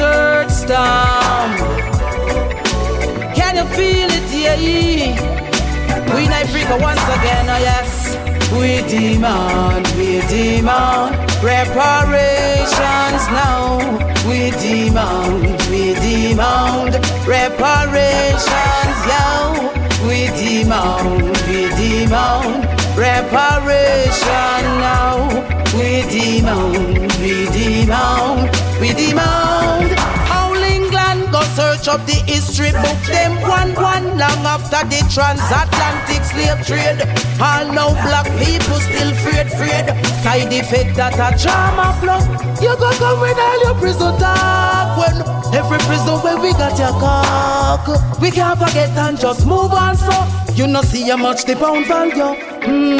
desert storm. Can you feel it, yeah? We in Africa once again, oh yes. We demand, we demand reparations now. We demand, we demand reparations, yo. We demand, we demand reparation now. We demand, we demand, we demand All England go search up the history book. Them one one long after the transatlantic slave trade. All now black people still afraid, afraid. Side effect that a trauma plug. You go come with all your prison talk. When every prison where we got your cock. We can't forget and just move on so. You know see how much the pound value. Mm,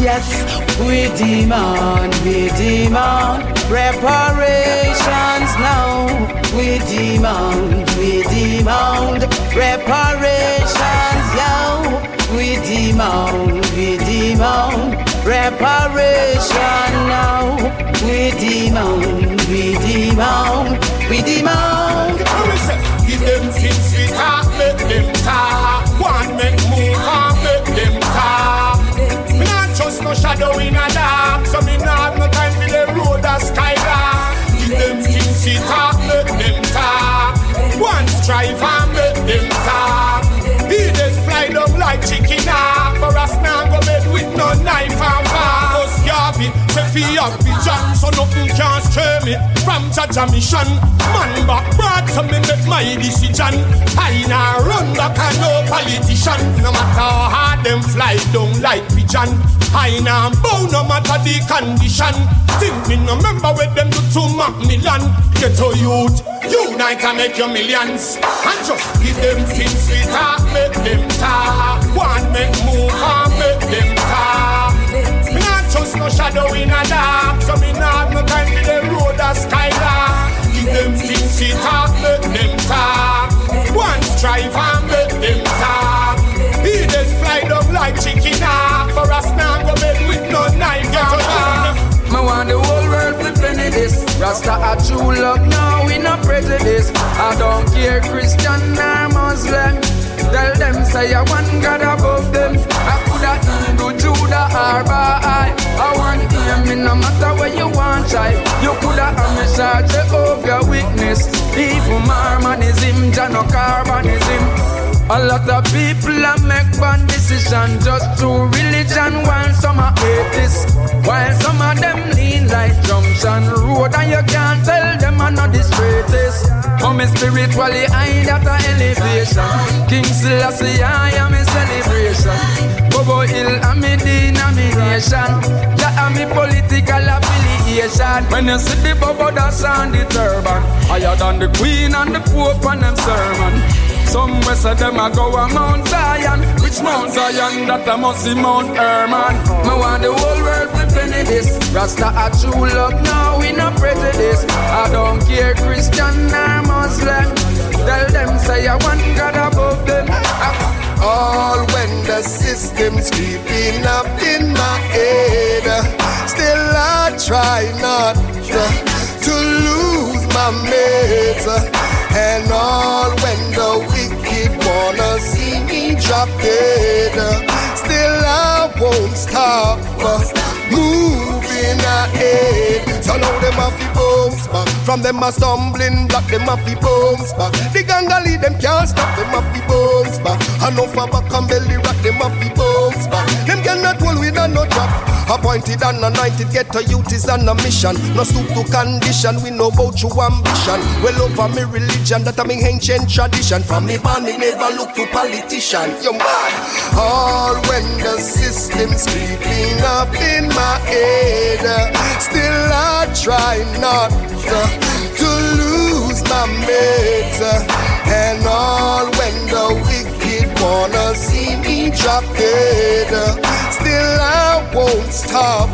yes, we demand, we demand reparations now. We demand, we demand reparations, yo. We demand, we demand reparation now. We demand, we demand, we demand. Give them One Fi up John, so nothing can stray me from Jaja mission. Man back broad, so me make my decision. I nah run back and no politician. No matter how hard them fly down like pigeon. I nah bow no matter the condition. Think me no remember where them do to Macmillan. Get a youth, unite and make your millions. And just give them things we talk, make them talk. One make move and we talk, make them talk One strive and make them talk He just fly down like chicken hawk For us now go bed with no knife to Me want the whole world to this Rasta a true love, now we no prejudice I don't care Christian or Muslim Tell them say I one God above them. I coulda Hindu, Judah or Baha'i. I want him, no matter where you want try. You coulda Amisha, Jehovah witness. Evil Mormonism, Jano Carbonism. A lot of people a make bad decision just to religion while some are atheists. While some of them lean like junction road and you can't tell them I'm not the straightest. Me spiritually high that a elevation. King Selassie, I am a celebration. Bobo Hill, I'm a denomination. That am a affiliation. When you see the Bobo that's on the turban, higher than the Queen and the Pope and them sermon. Some say them a go a Mount Zion Which Mount Zion that a must be Mount Hermon. Me want the whole world to penny this. Rasta a true love now we no prejudice. I don't care Christian or Muslim. Tell them say I want God above them All when the system's creeping up in my head Still I try not to lose my mate and all when the wicked wanna see me drop dead, still I won't stop moving ahead. So now them back. From them a stumbling block, them a fi bounce back. The gangali them can't stop, them a fi bounce back. Enough of back and belly rock, them a fi bounce back. Them cannot hold with a no drop. Appointed and anointed, get a youth is on a mission. No stoop to condition, we know about your ambition. Well over me religion, that I'm ancient tradition. From me born, me never look to politician. You man, all when the system's creeping up in my head, still I try not to lose my mate. And all when the wicked wanna see me drop dead. Still I won't stop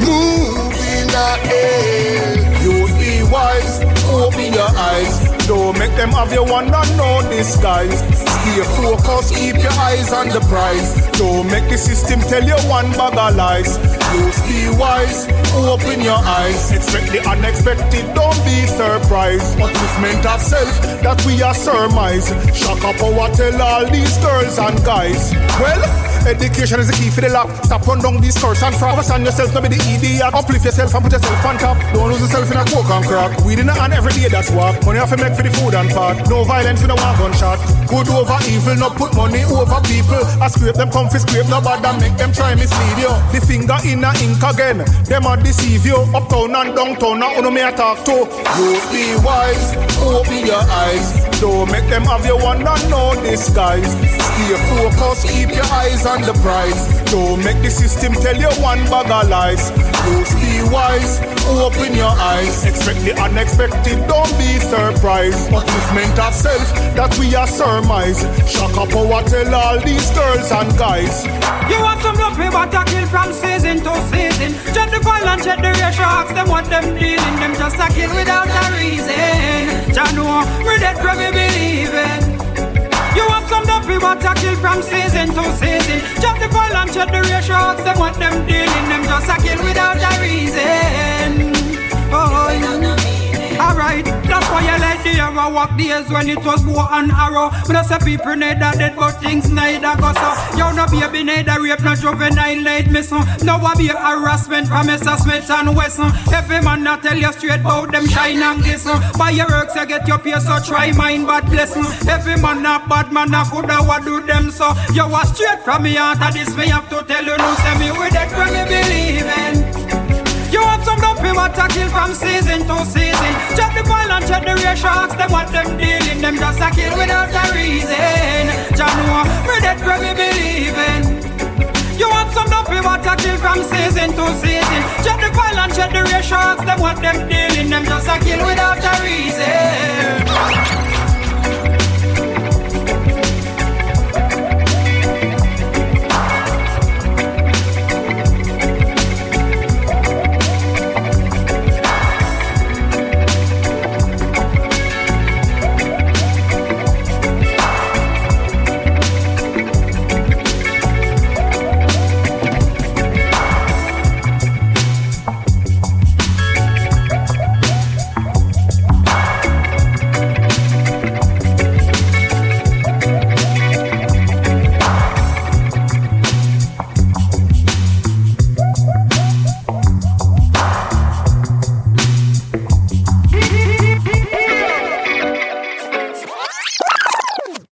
moving ahead. You be wise, open your eyes. Don't make them have you one and no disguise. Stay focused, keep your eyes on the prize. Don't make the system tell you one bag of lies. Use be wise, open your eyes. Expect the unexpected, don't be surprised. Upliftment of self that we are surmise. Shock up our tell all these girls and guys. Well, education is the key for the lock. Stop run down these curse and fraud. Understand yourself, not be the idiot. Uplift yourself and put yourself on top. Don't lose yourself in a coke and crack. We didn't earn every day, that's what. Money have to make for the food and part. No violence, we don't want gunshot. Good over evil, not put money over people. I scrape them, comfy scrape, no bad and make them try mislead you. The finger in a ink again. Them a deceive you. Uptown and downtown, now uno me talk to. You be wise, open your eyes. Don't make them have you one and no disguise. Stay focused, keep your eyes on the prize. Don't make the system tell you one bag of lies. Just be wise, open your eyes. Expect the unexpected, don't be surprised. Upliftment of self that we are surmise. Shock up our tell all these girls and guys. You want some love, but a kill from season to season. Check the and check the ratio, ask them what them dealing. Them just a kill without a reason. Jah know, we dead from me believing. You want some dumpy water kill from season to season. Check the file and check the ratio, ask them what them dealing. Them just a kill without a reason. Oh. Alright, that's why I like the arrow walk days when it was bow and arrow. When I say people neither dead, but things neither go so. You no baby neither rape, no juvenile late miss. No a be harassment from Mr. Smith and Wesson. Every man that tell you straight about them shine and glisten. By your works you get your pay, so try mine, but blessing. Every man a bad man a coulda what do them so. You was straight from me and this me have to tell you no. Say me with that from me. You want water kill from season to season. Check the file and check the ratio, ask them what them dealing. Them just a kill without a reason. Jah know, we dead where we believing. You want some dumpy water kill from season to season. Check the file and check the ratio, ask them what them dealing. Them just a kill without a reason.